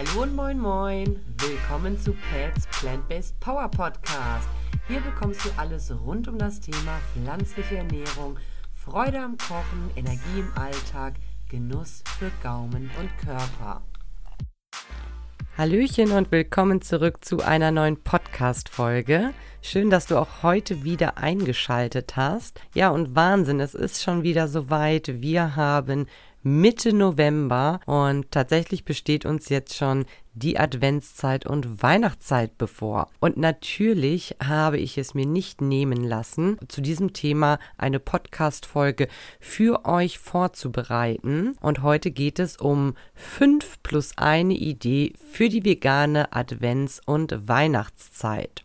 Hallo und moin moin. Willkommen zu Pets Plant-Based Power Podcast. Hier bekommst du alles rund um das Thema pflanzliche Ernährung, Freude am Kochen, Energie im Alltag, Genuss für Gaumen und Körper. Hallöchen und willkommen zurück zu einer neuen Podcast-Folge. Schön, dass du auch heute wieder eingeschaltet hast. Ja, und Wahnsinn, es ist schon wieder soweit. Wir haben Mitte November und tatsächlich besteht uns jetzt schon die Adventszeit und Weihnachtszeit bevor. Und natürlich habe ich es mir nicht nehmen lassen, zu diesem Thema eine Podcast-Folge für euch vorzubereiten. Und heute geht es um fünf plus eine Idee für die vegane Advents- und Weihnachtszeit.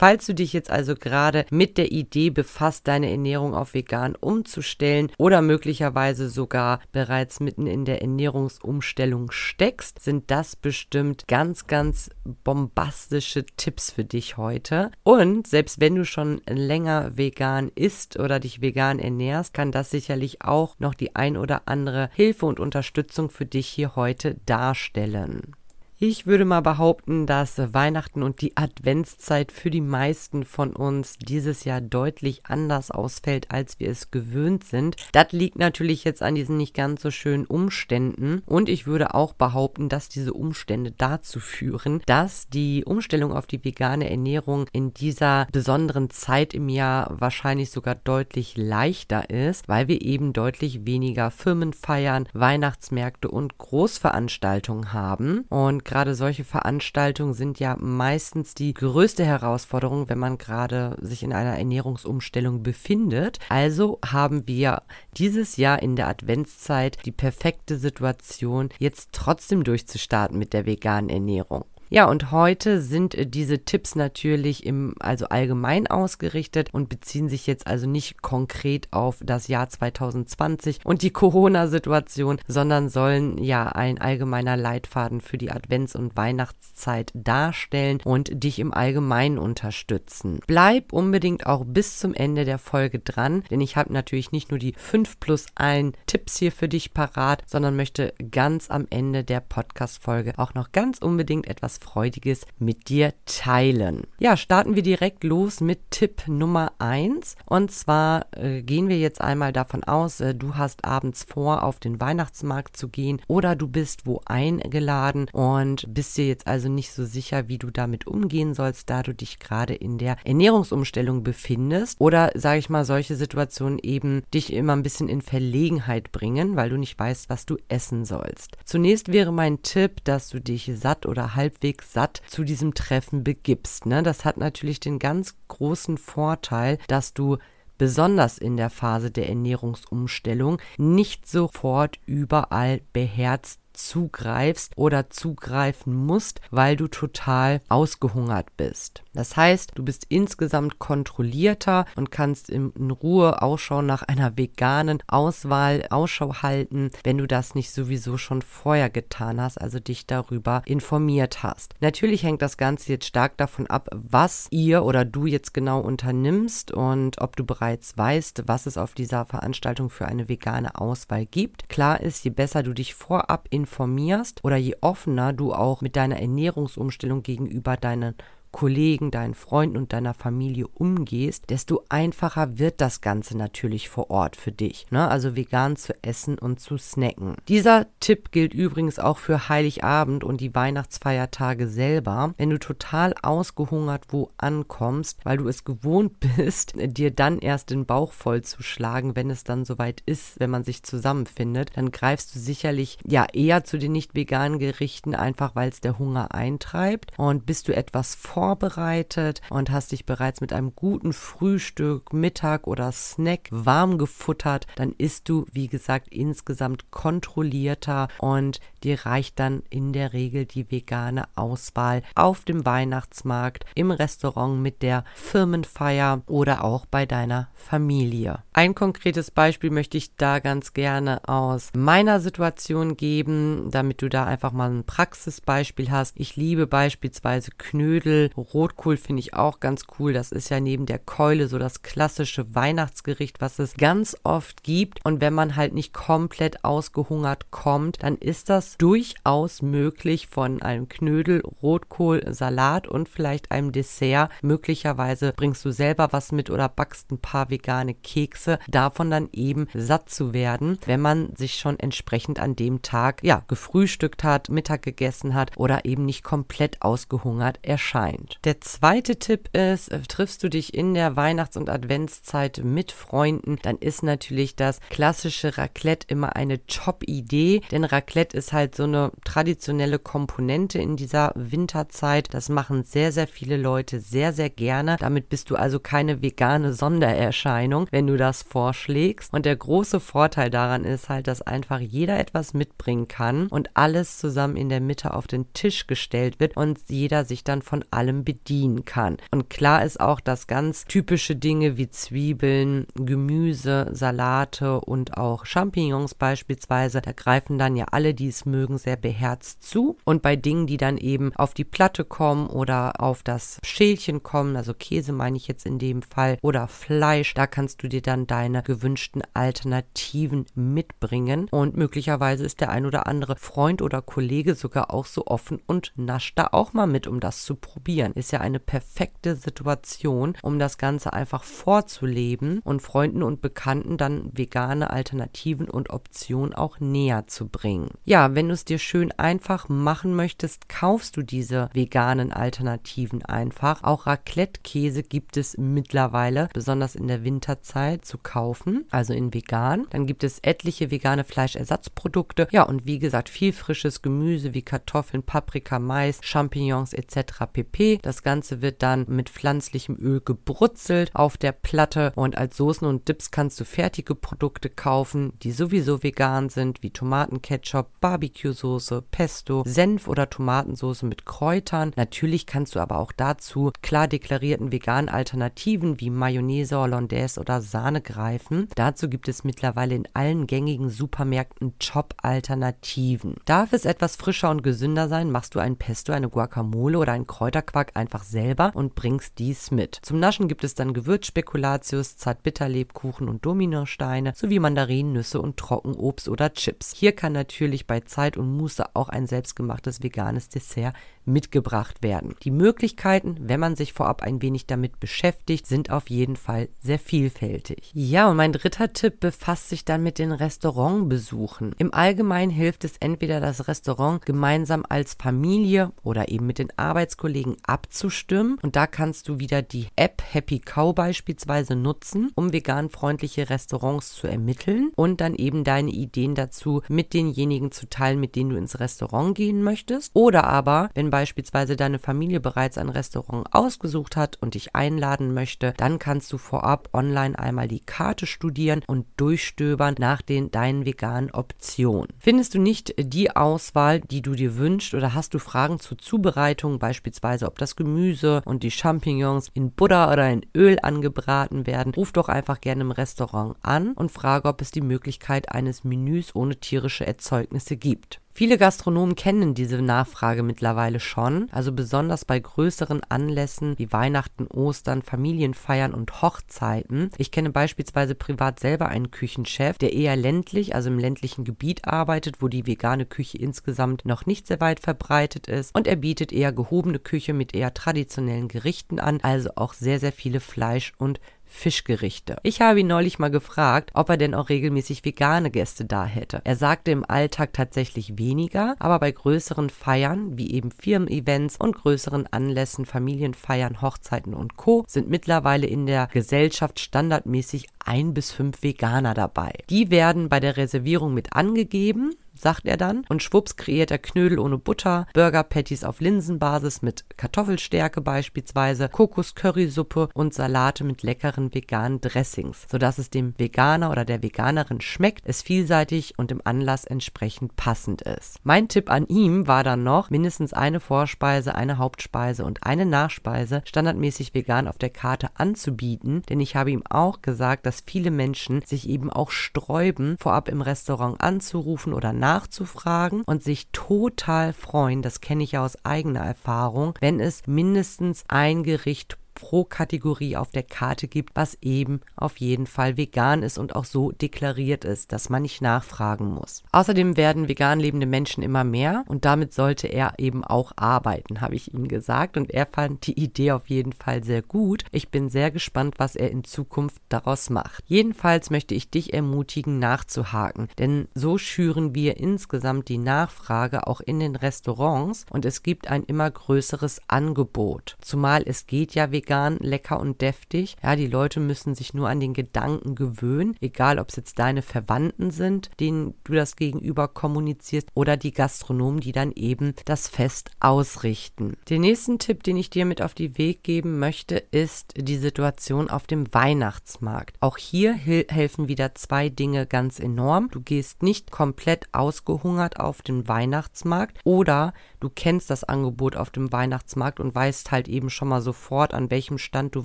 Falls du dich jetzt also gerade mit der Idee befasst, deine Ernährung auf vegan umzustellen oder möglicherweise sogar bereits mitten in der Ernährungsumstellung steckst, sind das bestimmt ganz, ganz bombastische Tipps für dich heute. Und selbst wenn du schon länger vegan isst oder dich vegan ernährst, kann das sicherlich auch noch die ein oder andere Hilfe und Unterstützung für dich hier heute darstellen. Ich würde mal behaupten, dass Weihnachten und die Adventszeit für die meisten von uns dieses Jahr deutlich anders ausfällt, als wir es gewöhnt sind. Das liegt natürlich jetzt an diesen nicht ganz so schönen Umständen und ich würde auch behaupten, dass diese Umstände dazu führen, dass die Umstellung auf die vegane Ernährung in dieser besonderen Zeit im Jahr wahrscheinlich sogar deutlich leichter ist, weil wir eben deutlich weniger Firmen feiern, Weihnachtsmärkte und Großveranstaltungen haben und gerade solche Veranstaltungen sind ja meistens die größte Herausforderung, wenn man gerade sich in einer Ernährungsumstellung befindet. Also haben wir dieses Jahr in der Adventszeit die perfekte Situation, jetzt trotzdem durchzustarten mit der veganen Ernährung. Ja, und heute sind äh, diese Tipps natürlich im, also allgemein ausgerichtet und beziehen sich jetzt also nicht konkret auf das Jahr 2020 und die Corona-Situation, sondern sollen ja ein allgemeiner Leitfaden für die Advents- und Weihnachtszeit darstellen und dich im Allgemeinen unterstützen. Bleib unbedingt auch bis zum Ende der Folge dran, denn ich habe natürlich nicht nur die 5 plus 1 Tipps hier für dich parat, sondern möchte ganz am Ende der Podcast-Folge auch noch ganz unbedingt etwas Freudiges mit dir teilen. Ja, starten wir direkt los mit Tipp Nummer 1. Und zwar äh, gehen wir jetzt einmal davon aus, äh, du hast abends vor, auf den Weihnachtsmarkt zu gehen oder du bist wo eingeladen und bist dir jetzt also nicht so sicher, wie du damit umgehen sollst, da du dich gerade in der Ernährungsumstellung befindest oder sage ich mal solche Situationen eben dich immer ein bisschen in Verlegenheit bringen, weil du nicht weißt, was du essen sollst. Zunächst wäre mein Tipp, dass du dich satt oder halbwegs halbwegs satt zu diesem Treffen begibst. Ne? Das hat natürlich den ganz großen Vorteil, dass du besonders in der Phase der Ernährungsumstellung nicht sofort überall beherzt zugreifst oder zugreifen musst, weil du total ausgehungert bist. Das heißt, du bist insgesamt kontrollierter und kannst in, Ruhe Ausschau nach einer veganen Auswahl Ausschau halten, wenn du das nicht sowieso schon vorher getan hast, also dich darüber informiert hast. Natürlich hängt das Ganze jetzt stark davon ab, was ihr oder du jetzt genau unternimmst und ob du bereits weißt, was es auf dieser Veranstaltung für eine vegane Auswahl gibt. Klar ist, je besser du dich vorab informierst, oder je offener du auch mit deiner Ernährungsumstellung gegenüber deinen Kollegen, deinen Freunden und deiner Familie umgehst, desto einfacher wird das Ganze natürlich vor Ort für dich. Ne? Also vegan zu essen und zu snacken. Dieser Tipp gilt übrigens auch für Heiligabend und die Weihnachtsfeiertage selber. Wenn du total ausgehungert wo ankommst, weil du es gewohnt bist, dir dann erst den Bauch voll zu schlagen, wenn es dann soweit ist, wenn man sich zusammenfindet, dann greifst du sicherlich ja eher zu den nicht veganen Gerichten, einfach weil es der Hunger eintreibt. Und bist du etwas vor vorbereitet und hast dich bereits mit einem guten Frühstück, Mittag oder Snack warm gefuttert, dann isst du, wie gesagt, insgesamt kontrollierter und dir reicht dann in der Regel die vegane Auswahl auf dem Weihnachtsmarkt, im Restaurant mit der Firmenfeier oder auch bei deiner Familie. Ein konkretes Beispiel möchte ich da ganz gerne aus meiner Situation geben, damit du da einfach mal ein Praxisbeispiel hast. Ich liebe beispielsweise Knödel Rotkohl finde ich auch ganz cool. Das ist ja neben der Keule so das klassische Weihnachtsgericht, was es ganz oft gibt. Und wenn man halt nicht komplett ausgehungert kommt, dann ist das durchaus möglich von einem Knödel, Rotkohl, Salat und vielleicht einem Dessert. Möglicherweise bringst du selber was mit oder backst ein paar vegane Kekse, davon dann eben satt zu werden, wenn man sich schon entsprechend an dem Tag ja gefrühstückt hat, Mittag gegessen hat oder eben nicht komplett ausgehungert erscheint. Der zweite Tipp ist, äh, triffst du dich in der Weihnachts- und Adventszeit mit Freunden, dann ist natürlich das klassische Raclette immer eine Top-Idee, denn Raclette ist halt so eine traditionelle Komponente in dieser Winterzeit. Das machen sehr, sehr viele Leute sehr, sehr gerne. Damit bist du also keine vegane Sondererscheinung, wenn du das vorschlägst. Und der große Vorteil daran ist halt, dass einfach jeder etwas mitbringen kann und alles zusammen in der Mitte auf den Tisch gestellt wird und jeder sich dann von allem bedienen kann. Und klar ist auch, dass ganz typische Dinge wie Zwiebeln, Gemüse, Salate und auch Champignons beispielsweise, da greifen dann ja alle, die es mögen, sehr beherzt zu. Und bei Dingen, die dann eben auf die Platte kommen oder auf das Schälchen kommen, also Käse meine ich jetzt in dem Fall, oder Fleisch, da kannst du dir dann deine gewünschten Alternativen mitbringen. Und möglicherweise ist der ein oder andere Freund oder Kollege sogar auch so offen und nascht da auch mal mit, um das zu probieren. Ist ja eine perfekte Situation, um das Ganze einfach vorzuleben und Freunden und Bekannten dann vegane Alternativen und Optionen auch näher zu bringen. Ja, wenn du es dir schön einfach machen möchtest, kaufst du diese veganen Alternativen einfach. Auch Raclette-Käse gibt es mittlerweile, besonders in der Winterzeit, zu kaufen, also in vegan. Dann gibt es etliche vegane Fleischersatzprodukte. Ja, und wie gesagt, viel frisches Gemüse wie Kartoffeln, Paprika, Mais, Champignons etc. pp. Das Ganze wird dann mit pflanzlichem Öl gebrutzelt auf der Platte und als Soßen und Dips kannst du fertige Produkte kaufen, die sowieso vegan sind, wie Tomatenketchup, Barbecue-Soße, Pesto, Senf oder Tomatensoße mit Kräutern. Natürlich kannst du aber auch dazu klar deklarierten veganen Alternativen wie Mayonnaise, Hollandaise oder Sahne greifen. Dazu gibt es mittlerweile in allen gängigen Supermärkten Chop-Alternativen. Darf es etwas frischer und gesünder sein, machst du ein Pesto, eine Guacamole oder einen Kräuterquark einfach selber und bringst dies mit. Zum Naschen gibt es dann Gewürzspekulatius, Zartbitterlebkuchen und Dominosteine sowie Mandarinen, Nüsse und Trockenobst oder Chips. Hier kann natürlich bei Zeit und Muße auch ein selbstgemachtes veganes Dessert mitgebracht werden. Die Möglichkeiten, wenn man sich vorab ein wenig damit beschäftigt, sind auf jeden Fall sehr vielfältig. Ja, und mein dritter Tipp befasst sich dann mit den Restaurantbesuchen. Im Allgemeinen hilft es entweder das Restaurant gemeinsam als Familie oder eben mit den Arbeitskollegen abzustimmen und da kannst du wieder die App Happy Cow beispielsweise nutzen, um veganfreundliche Restaurants zu ermitteln und dann eben deine Ideen dazu mit denjenigen zu teilen, mit denen du ins Restaurant gehen möchtest. Oder aber, wenn beispielsweise deine Familie bereits ein Restaurant ausgesucht hat und dich einladen möchte, dann kannst du vorab online einmal die Karte studieren und durchstöbern nach den deinen veganen Optionen. Findest du nicht die Auswahl, die du dir wünschst oder hast du Fragen zur Zubereitung, beispielsweise ob das Gemüse und die Champignons in Butter oder in Öl angebraten werden, ruf doch einfach gerne im Restaurant an und frage, ob es die Möglichkeit eines Menüs ohne tierische Erzeugnisse gibt. Viele Gastronomen kennen diese Nachfrage mittlerweile schon, also besonders bei größeren Anlässen wie Weihnachten, Ostern, Familienfeiern und Hochzeiten. Ich kenne beispielsweise privat selber einen Küchenchef, der eher ländlich, also im ländlichen Gebiet arbeitet, wo die vegane Küche insgesamt noch nicht sehr weit verbreitet ist und er bietet eher gehobene Küche mit eher traditionellen Gerichten an, also auch sehr, sehr viele Fleisch- und Fischgerichte. Ich habe ihn neulich mal gefragt, ob er denn auch regelmäßig vegane Gäste da hätte. Er sagte im Alltag tatsächlich weniger, aber bei größeren Feiern, wie eben Firmen-Events und größeren Anlässen, Familienfeiern, Hochzeiten und Co. sind mittlerweile in der Gesellschaft standardmäßig ein bis fünf Veganer dabei. Die werden bei der Reservierung mit angegeben sagt er dann. Und schwupps kreiert er Knödel ohne Butter, Burger-Patties auf Linsenbasis mit Kartoffelstärke beispielsweise, Kokos-Currysuppe und Salate mit leckeren veganen Dressings, sodass es dem Veganer oder der Veganerin schmeckt, es vielseitig und im Anlass entsprechend passend ist. Mein Tipp an ihm war dann noch, mindestens eine Vorspeise, eine Hauptspeise und eine Nachspeise standardmäßig vegan auf der Karte anzubieten, denn ich habe ihm auch gesagt, dass viele Menschen sich eben auch sträuben, vorab im Restaurant anzurufen oder nach nachzufragen und sich total freuen, das kenne ich ja aus eigener Erfahrung, wenn es mindestens ein Gericht pro Kategorie auf der Karte gibt, was eben auf jeden Fall vegan ist und auch so deklariert ist, dass man nicht nachfragen muss. Außerdem werden vegan lebende Menschen immer mehr und damit sollte er eben auch arbeiten, habe ich ihm gesagt und er fand die Idee auf jeden Fall sehr gut. Ich bin sehr gespannt, was er in Zukunft daraus macht. Jedenfalls möchte ich dich ermutigen, nachzuhaken, denn so schüren wir insgesamt die Nachfrage auch in den Restaurants und es gibt ein immer größeres Angebot. Zumal es geht ja vegan vegan, lecker und deftig. Ja, die Leute müssen sich nur an den Gedanken gewöhnen, egal ob es jetzt deine Verwandten sind, denen du das gegenüber kommunizierst, oder die Gastronomen, die dann eben das Fest ausrichten. Den nächsten Tipp, den ich dir mit auf die Weg geben möchte, ist die Situation auf dem Weihnachtsmarkt. Auch hier helfen wieder zwei Dinge ganz enorm. Du gehst nicht komplett ausgehungert auf den Weihnachtsmarkt oder du kennst das Angebot auf dem Weihnachtsmarkt und weißt halt eben schon mal sofort, an welchem Stand du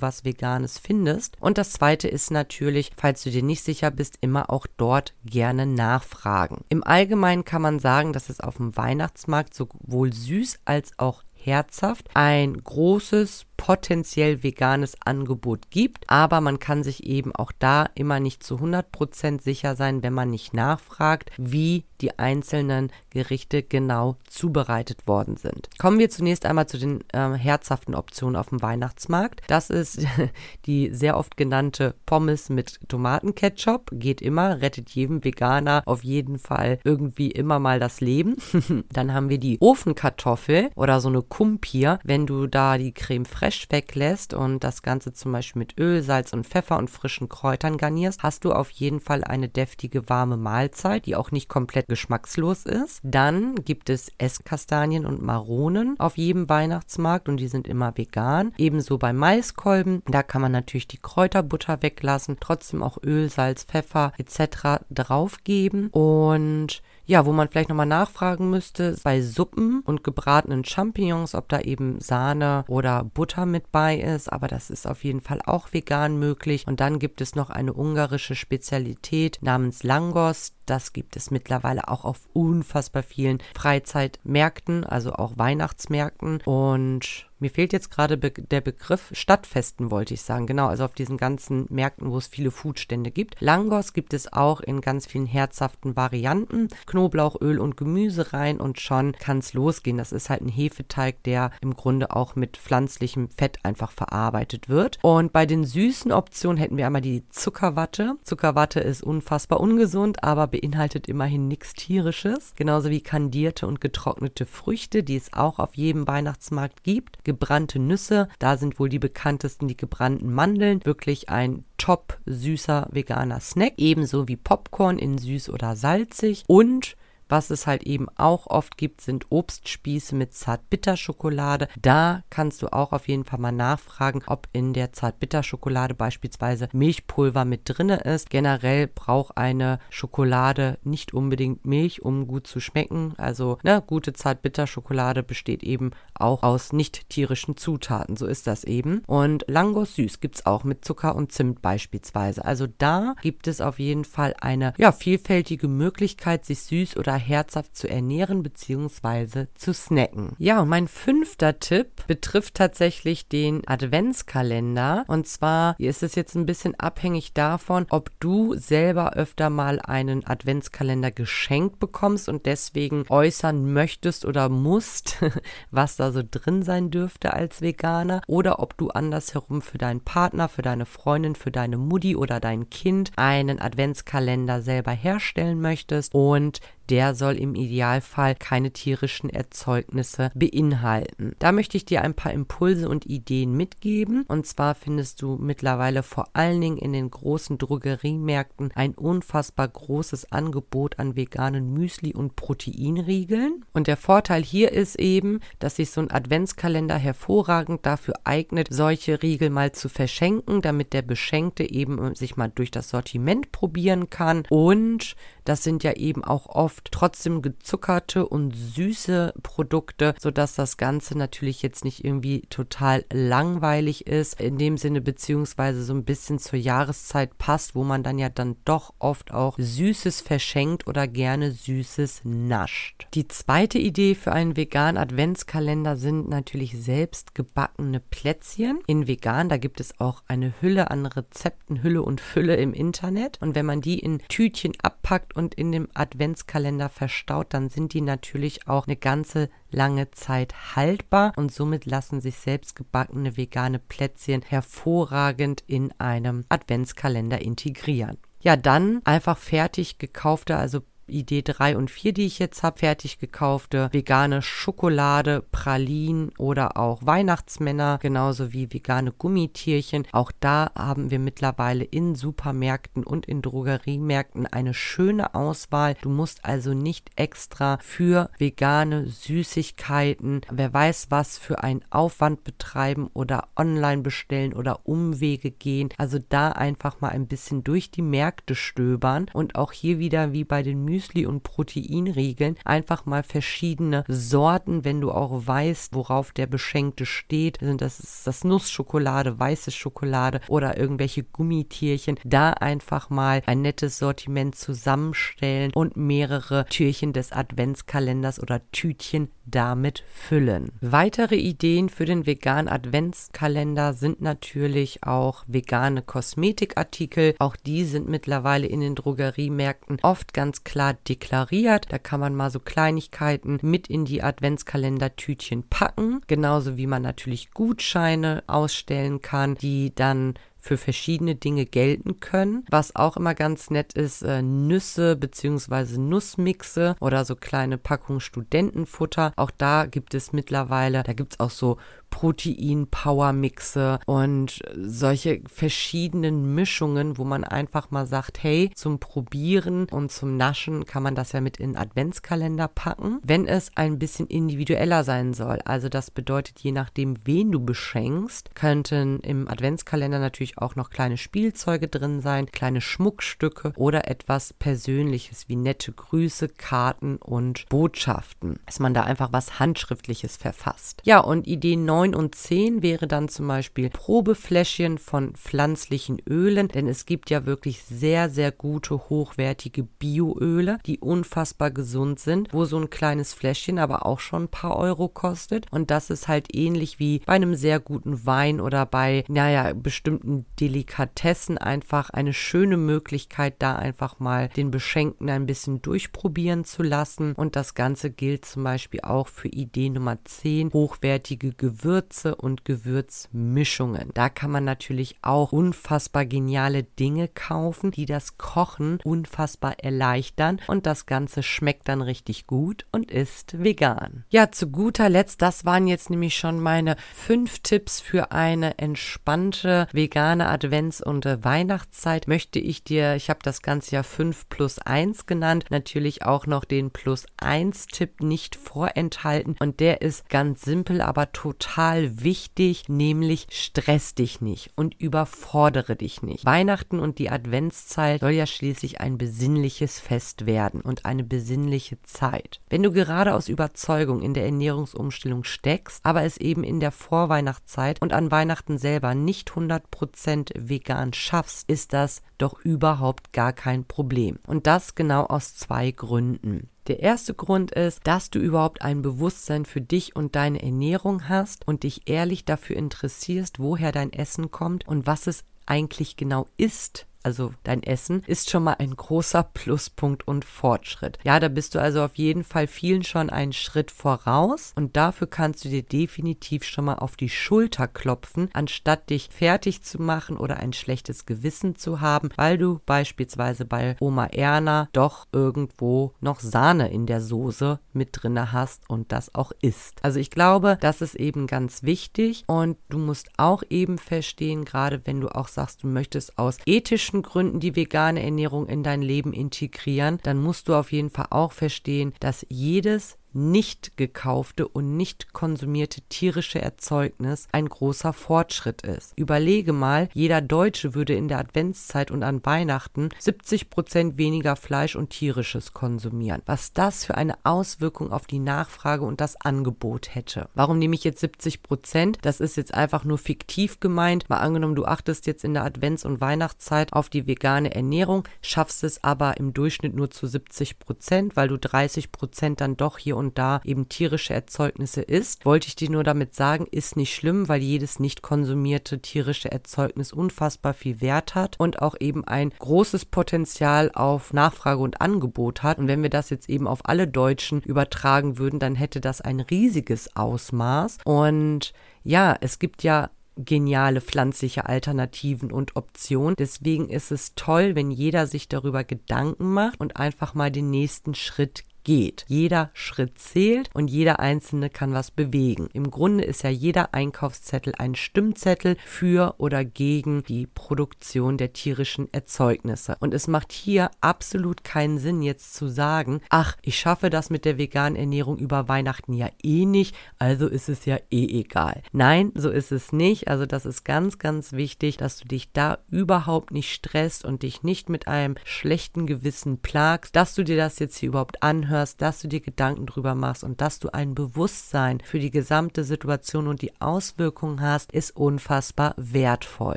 was Veganes findest. Und das zweite ist natürlich, falls du dir nicht sicher bist, immer auch dort gerne nachfragen. Im Allgemeinen kann man sagen, dass es auf dem Weihnachtsmarkt sowohl süß als auch herzhaft ein großes potenziell veganes Angebot gibt, aber man kann sich eben auch da immer nicht zu 100% sicher sein, wenn man nicht nachfragt, wie die einzelnen Gerichte genau zubereitet worden sind. Kommen wir zunächst einmal zu den äh, herzhaften Optionen auf dem Weihnachtsmarkt. Das ist die sehr oft genannte Pommes mit Tomatenketchup. Geht immer, rettet jedem Veganer auf jeden Fall irgendwie immer mal das Leben. Dann haben wir die Ofenkartoffel oder so eine Kumpir. Wenn du da die Creme fraiche weglässt und das Ganze zum Beispiel mit Öl, Salz und Pfeffer und frischen Kräutern garnierst, hast du auf jeden Fall eine deftige warme Mahlzeit, die auch nicht komplett geschmackslos ist. Dann gibt es Esskastanien und Maronen auf jedem Weihnachtsmarkt und die sind immer vegan. Ebenso bei Maiskolben, da kann man natürlich die Kräuterbutter weglassen, trotzdem auch Öl, Salz, Pfeffer etc. draufgeben und ja, wo man vielleicht nochmal nachfragen müsste, bei Suppen und gebratenen Champignons, ob da eben Sahne oder Butter mit bei ist, aber das ist auf jeden Fall auch vegan möglich. Und dann gibt es noch eine ungarische Spezialität namens Langos. Das gibt es mittlerweile auch auf unfassbar vielen Freizeitmärkten, also auch Weihnachtsmärkten. Und mir fehlt jetzt gerade be der Begriff Stadtfesten, wollte ich sagen. Genau, also auf diesen ganzen Märkten, wo es viele Foodstände gibt. Langos gibt es auch in ganz vielen herzhaften Varianten. Knoblauch, Öl und Gemüse rein und schon kann es losgehen. Das ist halt ein Hefeteig, der im Grunde auch mit pflanzlichem Fett einfach verarbeitet wird. Und bei den süßen Optionen hätten wir einmal die Zuckerwatte. Zuckerwatte ist unfassbar ungesund, aber beinhaltet immerhin nichts Tierisches. Genauso wie kandierte und getrocknete Früchte, die es auch auf jedem Weihnachtsmarkt gibt gebrannte Nüsse. Da sind wohl die bekanntesten die gebrannten Mandeln. Wirklich ein top süßer veganer Snack. Ebenso wie Popcorn in süß oder salzig. Und was es halt eben auch oft gibt, sind Obstspieße mit Zartbitterschokolade. Da kannst du auch auf jeden Fall mal nachfragen, ob in der Zartbitterschokolade beispielsweise Milchpulver mit drinne ist. Generell braucht eine Schokolade nicht unbedingt Milch, um gut zu schmecken. Also ne, gute Zartbitterschokolade besteht eben auch aus nicht tierischen Zutaten. So ist das eben. Und Langos süß gibt es auch mit Zucker und Zimt beispielsweise. Also da gibt es auf jeden Fall eine ja, vielfältige Möglichkeit, sich süß oder herzhaft zu ernähren bzw. zu snacken. Ja, und mein fünfter Tipp betrifft tatsächlich den Adventskalender. Und zwar ist es jetzt ein bisschen abhängig davon, ob du selber öfter mal einen Adventskalender geschenkt bekommst und deswegen äußern möchtest oder musst, was da so drin sein dürfte als Veganer, oder ob du andersherum für deinen Partner, für deine Freundin, für deine Mutti oder dein Kind einen Adventskalender selber herstellen möchtest und der soll im Idealfall keine tierischen Erzeugnisse beinhalten. Da möchte ich dir ein paar Impulse und Ideen mitgeben. Und zwar findest du mittlerweile vor allen Dingen in den großen Drogeriemärkten ein unfassbar großes Angebot an veganen Müsli und Proteinriegeln. Und der Vorteil hier ist eben, dass sich so ein Adventskalender hervorragend dafür eignet, solche Riegel mal zu verschenken, damit der Beschenkte eben sich mal durch das Sortiment probieren kann. Und das sind ja eben auch oft oft trotzdem gezuckerte und süße Produkte, sodass das Ganze natürlich jetzt nicht irgendwie total langweilig ist, in dem Sinne beziehungsweise so ein bisschen zur Jahreszeit passt, wo man dann ja dann doch oft auch Süßes verschenkt oder gerne Süßes nascht. Die zweite Idee für einen veganen Adventskalender sind natürlich selbst gebackene Plätzchen. In vegan, da gibt es auch eine Hülle an Rezepten, Hülle und Fülle im Internet. Und wenn man die in Tütchen abpackt und in dem Adventskalender verstaut, dann sind die natürlich auch eine ganze lange Zeit haltbar und somit lassen sich selbst gebackene vegane Plätzchen hervorragend in einem Adventskalender integrieren. Ja, dann einfach fertig gekaufte, also Idee 3 und 4, die ich jetzt habe, fertig gekaufte vegane Schokolade, Pralinen oder auch Weihnachtsmänner, genauso wie vegane Gummitierchen. Auch da haben wir mittlerweile in Supermärkten und in Drogeriemärkten eine schöne Auswahl. Du musst also nicht extra für vegane Süßigkeiten, wer weiß was, für einen Aufwand betreiben oder online bestellen oder Umwege gehen. Also da einfach mal ein bisschen durch die Märkte stöbern und auch hier wieder wie bei den Müs Müsli und Proteinriegeln einfach mal verschiedene Sorten, wenn du auch weißt, worauf der Beschenkte steht. Sind das ist das Nussschokolade, weiße Schokolade oder irgendwelche Gummitierchen. Da einfach mal ein nettes Sortiment zusammenstellen und mehrere Türchen des Adventskalenders oder Tütchen damit füllen. Weitere Ideen für den veganen Adventskalender sind natürlich auch vegane Kosmetikartikel. Auch die sind mittlerweile in den Drogeriemärkten oft ganz klar klar deklariert. Da kann man mal so Kleinigkeiten mit in die Adventskalendertütchen packen. Genauso wie man natürlich Gutscheine ausstellen kann, die dann für verschiedene Dinge gelten können. Was auch immer ganz nett ist, äh, Nüsse bzw. Nussmixe oder so kleine Packungen Studentenfutter. Auch da gibt es mittlerweile, da gibt es auch so Protein-Power-Mixe und solche verschiedenen Mischungen, wo man einfach mal sagt, hey, zum Probieren und zum Naschen kann man das ja mit in Adventskalender packen, wenn es ein bisschen individueller sein soll. Also das bedeutet, je nachdem, wen du beschenkst, könnten im Adventskalender natürlich auch noch kleine Spielzeuge drin sein, kleine Schmuckstücke oder etwas Persönliches wie nette Grüße, Karten und Botschaften, dass man da einfach was Handschriftliches verfasst. Ja, und Idee 9 9 und 10 wäre dann zum Beispiel Probefläschchen von pflanzlichen Ölen, denn es gibt ja wirklich sehr, sehr gute, hochwertige Bioöle, die unfassbar gesund sind, wo so ein kleines Fläschchen aber auch schon ein paar Euro kostet. Und das ist halt ähnlich wie bei einem sehr guten Wein oder bei, naja, bestimmten Delikatessen einfach eine schöne Möglichkeit, da einfach mal den Beschenkten ein bisschen durchprobieren zu lassen. Und das Ganze gilt zum Beispiel auch für Idee Nummer 10, hochwertige Gewürze Gewürze und Gewürzmischungen. Da kann man natürlich auch unfassbar geniale Dinge kaufen, die das Kochen unfassbar erleichtern und das Ganze schmeckt dann richtig gut und ist vegan. Ja, zu guter Letzt, das waren jetzt nämlich schon meine fünf Tipps für eine entspannte vegane Advents- und Weihnachtszeit. Möchte ich dir, ich habe das Ganze ja 5 plus 1 genannt, natürlich auch noch den plus 1 Tipp nicht vorenthalten und der ist ganz simpel, aber total total wichtig, nämlich stress dich nicht und überfordere dich nicht. Weihnachten und die Adventszeit soll ja schließlich ein besinnliches Fest werden und eine besinnliche Zeit. Wenn du gerade aus Überzeugung in der Ernährungsumstellung steckst, aber es eben in der Vorweihnachtszeit und an Weihnachten selber nicht 100% vegan schaffst, ist das doch überhaupt gar kein Problem. Und das genau aus zwei Gründen. Der erste Grund ist, dass du überhaupt ein Bewusstsein für dich und deine Ernährung hast und dich ehrlich dafür interessierst, woher dein Essen kommt und was es eigentlich genau ist also dein Essen, ist schon mal ein großer Pluspunkt und Fortschritt. Ja, da bist du also auf jeden Fall vielen schon einen Schritt voraus und dafür kannst du dir definitiv schon mal auf die Schulter klopfen, anstatt dich fertig zu machen oder ein schlechtes Gewissen zu haben, weil du beispielsweise bei Oma Erna doch irgendwo noch Sahne in der Soße mit drinne hast und das auch isst. Also ich glaube, das ist eben ganz wichtig und du musst auch eben verstehen, gerade wenn du auch sagst, du möchtest aus ethischen praktischen Gründen die vegane Ernährung in dein Leben integrieren, dann musst du auf jeden Fall auch verstehen, dass jedes nicht gekaufte und nicht konsumierte tierische Erzeugnis ein großer Fortschritt ist. Überlege mal, jeder Deutsche würde in der Adventszeit und an Weihnachten 70 Prozent weniger Fleisch und tierisches konsumieren. Was das für eine Auswirkung auf die Nachfrage und das Angebot hätte. Warum nehme ich jetzt 70 Prozent? Das ist jetzt einfach nur fiktiv gemeint. Mal angenommen, du achtest jetzt in der Advents- und Weihnachtszeit auf die vegane Ernährung, schaffst es aber im Durchschnitt nur zu 70 Prozent, weil du 30 Prozent dann doch hier und da eben tierische Erzeugnisse isst. Wollte ich dir nur damit sagen, ist nicht schlimm, weil jedes nicht konsumierte tierische Erzeugnis unfassbar viel Wert hat und auch eben ein großes Potenzial auf Nachfrage und Angebot hat. Und wenn wir das jetzt eben auf alle Deutschen übertragen würden, dann hätte das ein riesiges Ausmaß. Und ja, es gibt ja geniale pflanzliche Alternativen und Optionen. Deswegen ist es toll, wenn jeder sich darüber Gedanken macht und einfach mal den nächsten Schritt geht. Jeder Schritt zählt und jeder einzelne kann was bewegen. Im Grunde ist ja jeder Einkaufszettel ein Stimmzettel für oder gegen die Produktion der tierischen Erzeugnisse. Und es macht hier absolut keinen Sinn, jetzt zu sagen, ach, ich schaffe das mit der veganen Ernährung über Weihnachten ja eh nicht, also ist es ja eh egal. Nein, so ist es nicht. Also das ist ganz, ganz wichtig, dass du dich da überhaupt nicht stresst und dich nicht mit einem schlechten Gewissen plagst, dass du dir das jetzt hier überhaupt anhörst anhörst, dass du dir Gedanken drüber machst und dass du ein Bewusstsein für die gesamte Situation und die Auswirkungen hast, ist unfassbar wertvoll.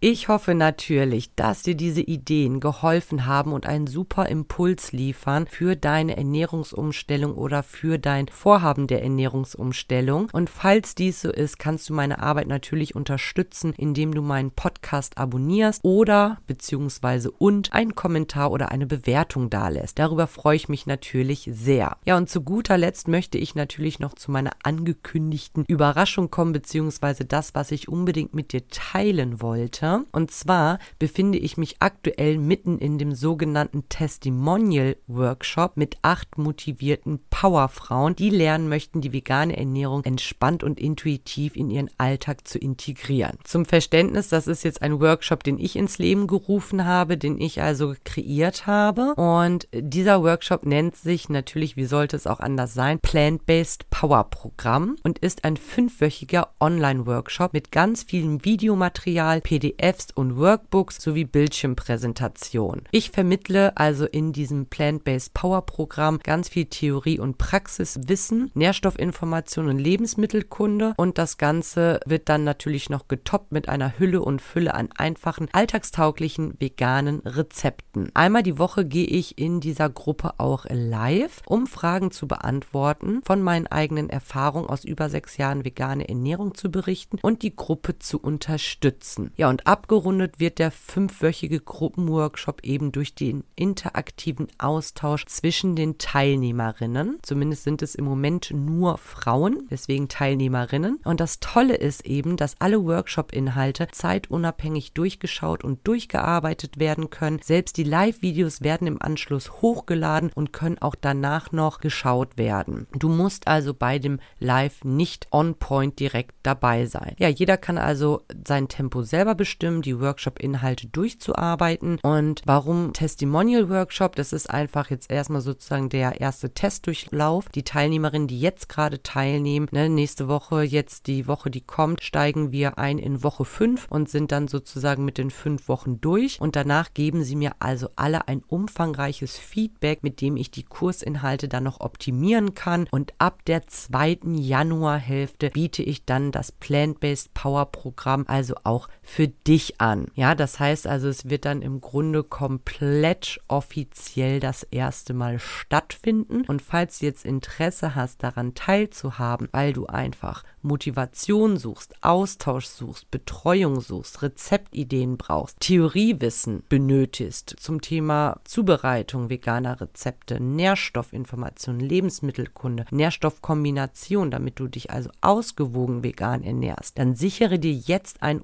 Ich hoffe natürlich, dass dir diese Ideen geholfen haben und einen super Impuls liefern für deine Ernährungsumstellung oder für dein Vorhaben der Ernährungsumstellung. Und falls dies so ist, kannst du meine Arbeit natürlich unterstützen, indem du meinen Podcast abonnierst oder beziehungsweise und einen Kommentar oder eine Bewertung dalässt. Darüber freue ich mich natürlich sehr sehr. Ja, und zu guter Letzt möchte ich natürlich noch zu meiner angekündigten Überraschung kommen, beziehungsweise das, was ich unbedingt mit dir teilen wollte. Und zwar befinde ich mich aktuell mitten in dem sogenannten Testimonial Workshop mit acht motivierten Powerfrauen, die lernen möchten, die vegane Ernährung entspannt und intuitiv in ihren Alltag zu integrieren. Zum Verständnis, das ist jetzt ein Workshop, den ich ins Leben gerufen habe, den ich also kreiert habe. Und dieser Workshop nennt sich natürlich natürlich, wie sollte es auch anders sein, Plant-Based Power Programm und ist ein fünfwöchiger Online-Workshop mit ganz vielem Videomaterial, PDFs und Workbooks sowie Bildschirmpräsentationen. Ich vermittle also in diesem Plant-Based Power Programm ganz viel Theorie und Praxiswissen, Nährstoffinformation und Lebensmittelkunde und das Ganze wird dann natürlich noch getoppt mit einer Hülle und Fülle an einfachen, alltagstauglichen veganen Rezepten. Einmal die Woche gehe ich in dieser Gruppe auch live um Fragen zu beantworten, von meinen eigenen Erfahrungen aus über sechs Jahren vegane Ernährung zu berichten und die Gruppe zu unterstützen. Ja, und abgerundet wird der fünfwöchige Gruppenworkshop eben durch den interaktiven Austausch zwischen den Teilnehmerinnen. Zumindest sind es im Moment nur Frauen, deswegen Teilnehmerinnen. Und das Tolle ist eben, dass alle Workshop-Inhalte zeitunabhängig durchgeschaut und durchgearbeitet werden können. Selbst die Live-Videos werden im Anschluss hochgeladen und können auch danach danach noch geschaut werden. Du musst also bei dem Live nicht on point direkt dabei sein. Ja, jeder kann also sein Tempo selber bestimmen, die Workshop-Inhalte durchzuarbeiten. Und warum Testimonial Workshop? Das ist einfach jetzt erstmal sozusagen der erste Testdurchlauf. Die Teilnehmerinnen, die jetzt gerade teilnehmen, ne, nächste Woche, jetzt die Woche, die kommt, steigen wir ein in Woche 5 und sind dann sozusagen mit den fünf Wochen durch. Und danach geben sie mir also alle ein umfangreiches Feedback, mit dem ich die Kursinhalte Inhalte dann noch optimieren kann. Und ab der zweiten Januarhälfte biete ich dann das Plant-Based Power Programm also auch für dich an. Ja, das heißt also, es wird dann im Grunde komplett offiziell das erste Mal stattfinden. Und falls du jetzt Interesse hast, daran teilzuhaben, weil du einfach Motivation suchst, Austausch suchst, Betreuung suchst, Rezeptideen brauchst, Theoriewissen benötigst zum Thema Zubereitung veganer Rezepte, Nährstoffinformationen, Lebensmittelkunde, Nährstoffkombination, damit du dich also ausgewogen vegan ernährst, dann sichere dir jetzt einen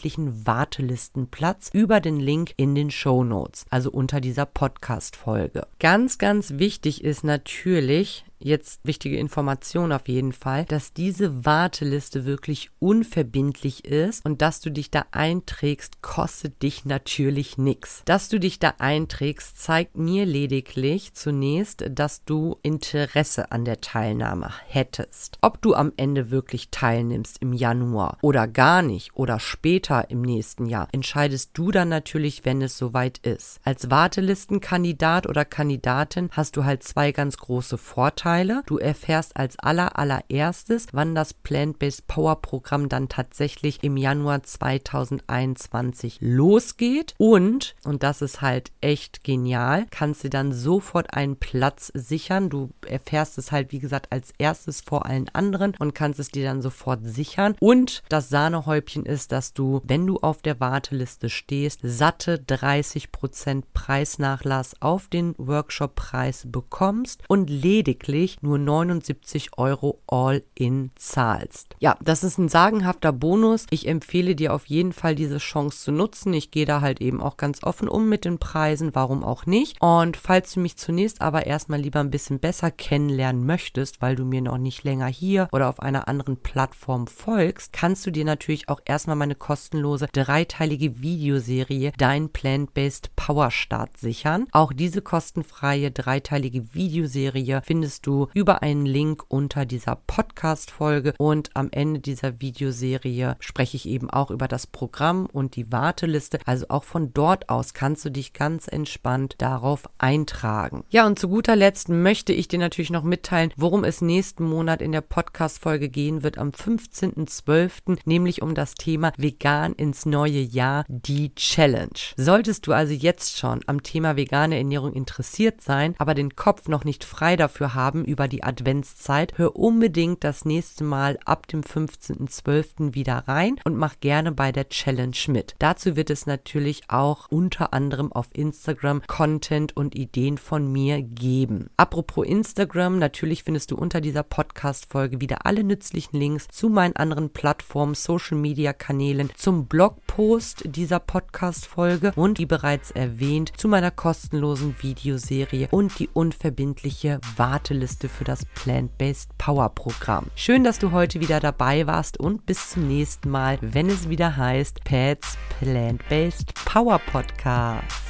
unverbindlichen Wartelistenplatz über den Link in den Show Notes, also unter dieser Podcast-Folge. Ganz, ganz wichtig ist natürlich, jetzt wichtige Information auf jeden Fall, dass diese Warteliste wirklich unverbindlich ist und dass du dich da einträgst, kostet dich natürlich nichts. Dass du dich da einträgst, zeigt mir lediglich zunächst, dass du Interesse an der Teilnahme hättest. Ob du am Ende wirklich teilnimmst im Januar oder gar nicht oder später im nächsten Jahr, entscheidest du dann natürlich, wenn es soweit ist. Als Wartelistenkandidat oder Kandidatin hast du halt zwei ganz große Vorteile. Du erfährst als aller allererstes, wann das Plant-Based Power Programm dann tatsächlich im Januar 2021 losgeht und, und das ist halt echt genial, kannst du dann sofort einen Platz sichern. Du erfährst es halt, wie gesagt, als erstes vor allen anderen und kannst es dir dann sofort sichern. Und das Sahnehäubchen ist, dass du, wenn du auf der Warteliste stehst, satte 30% Preisnachlass auf den Workshop-Preis bekommst und lediglich nur 79 Euro all-in zahlst. Ja, das ist ein sagenhafter Bonus. Ich empfehle dir auf jeden Fall diese Chance zu nutzen. Ich gehe da halt eben auch ganz offen um mit den Preisen, warum auch nicht. Und falls du mich zunächst aber erstmal lieber ein bisschen besser kennenlernen möchtest, weil du mir noch nicht länger hier oder auf einer anderen Plattform folgst, kannst du dir natürlich auch erstmal meine kostenlose dreiteilige Videoserie Dein Plant-Based Power Start sichern. Auch diese kostenfreie dreiteilige Videoserie findest du über einen Link unter dieser Podcast-Folge und am Ende dieser Videoserie spreche ich eben auch über das Programm und die Warteliste. Also auch von dort aus kannst du dich ganz entspannt darauf eintragen. Ja, und zu guter Letzt möchte ich dir natürlich noch mitteilen, worum es nächsten Monat in der Podcast-Folge gehen wird am 15.12., nämlich um das Thema Vegan ins neue Jahr, die Challenge. Solltest du also jetzt schon am Thema vegane Ernährung interessiert sein, aber den Kopf noch nicht frei dafür haben über die Adventszeit, hör unbedingt das nächste Mal ab dem 15.12. wieder rein und mach gerne bei der Challenge mit. Dazu wird es natürlich auch unter anderem auf Instagram Content und Ideen von mir geben. Apropos Instagram, natürlich findest du unter dieser Podcast-Folge wieder alle nützlichen Links zu meinen anderen Plattformen, Social Media Kanälen, zum Blogpost dieser Podcast-Folge und wie bereits erwähnt zu meiner kostenlosen Videoserie und die unverbindliche Warteliste für das Plant-Based Power Programm. Schön, dass du heute wieder dabei warst und bis zum nächsten Mal, wenn es wieder heißt Pets Plant-Based Power Podcast.